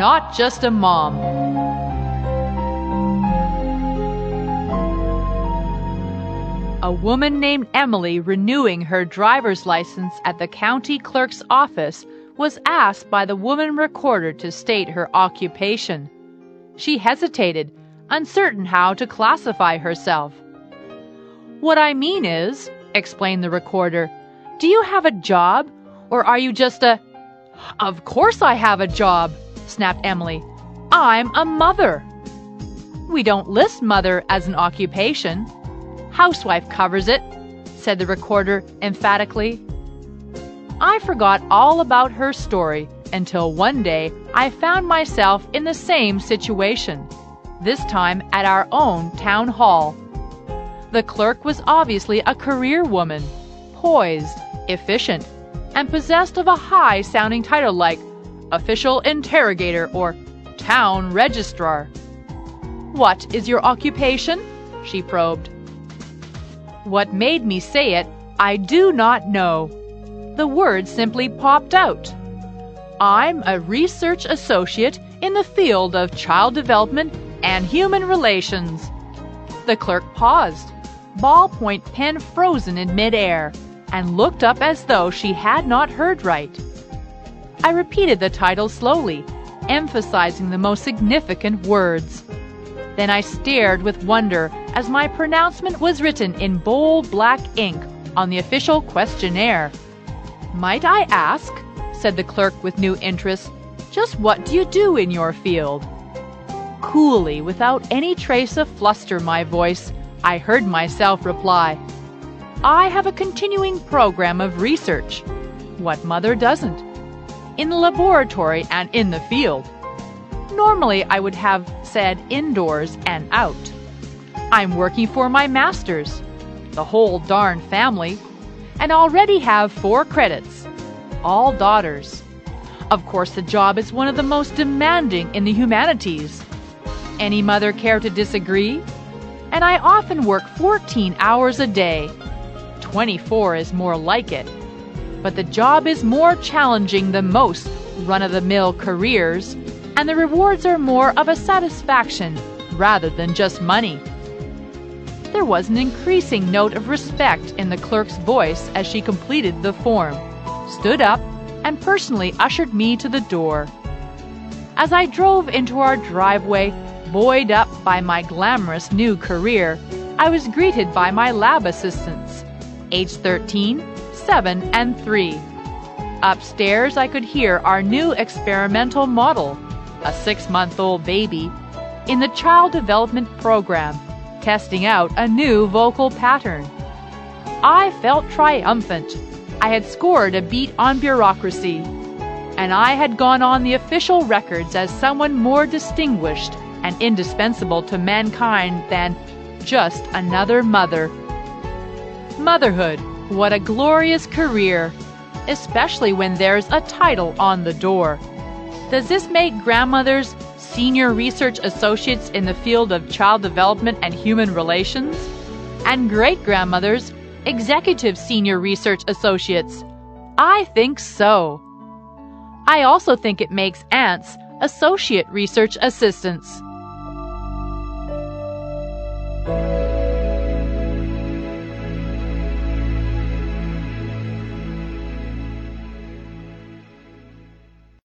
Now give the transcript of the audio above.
not just a mom. A woman named Emily renewing her driver's license at the county clerk's office was asked by the woman recorder to state her occupation. She hesitated, uncertain how to classify herself. What I mean is, explained the recorder, do you have a job, or are you just a. Of course I have a job, snapped Emily. I'm a mother. We don't list mother as an occupation. Housewife covers it, said the recorder emphatically. I forgot all about her story until one day I found myself in the same situation, this time at our own town hall. The clerk was obviously a career woman, poised, efficient, and possessed of a high sounding title like official interrogator or town registrar. What is your occupation? she probed. What made me say it, I do not know. The word simply popped out. I'm a research associate in the field of child development and human relations. The clerk paused, ballpoint pen frozen in midair, and looked up as though she had not heard right. I repeated the title slowly, emphasizing the most significant words. Then I stared with wonder as my pronouncement was written in bold black ink on the official questionnaire. Might I ask, said the clerk with new interest, just what do you do in your field? Coolly, without any trace of fluster my voice, I heard myself reply, I have a continuing program of research. What mother doesn't? In the laboratory and in the field. Normally, I would have said indoors and out. I'm working for my master's, the whole darn family, and already have four credits, all daughters. Of course, the job is one of the most demanding in the humanities. Any mother care to disagree? And I often work 14 hours a day. 24 is more like it. But the job is more challenging than most run of the mill careers and the rewards are more of a satisfaction rather than just money. There was an increasing note of respect in the clerk's voice as she completed the form, stood up, and personally ushered me to the door. As I drove into our driveway, buoyed up by my glamorous new career, I was greeted by my lab assistants, age 13, 7, and 3. Upstairs, I could hear our new experimental model a six month old baby, in the child development program, testing out a new vocal pattern. I felt triumphant. I had scored a beat on bureaucracy, and I had gone on the official records as someone more distinguished and indispensable to mankind than just another mother. Motherhood, what a glorious career, especially when there's a title on the door. Does this make grandmothers senior research associates in the field of child development and human relations? And great grandmothers executive senior research associates? I think so. I also think it makes aunts associate research assistants.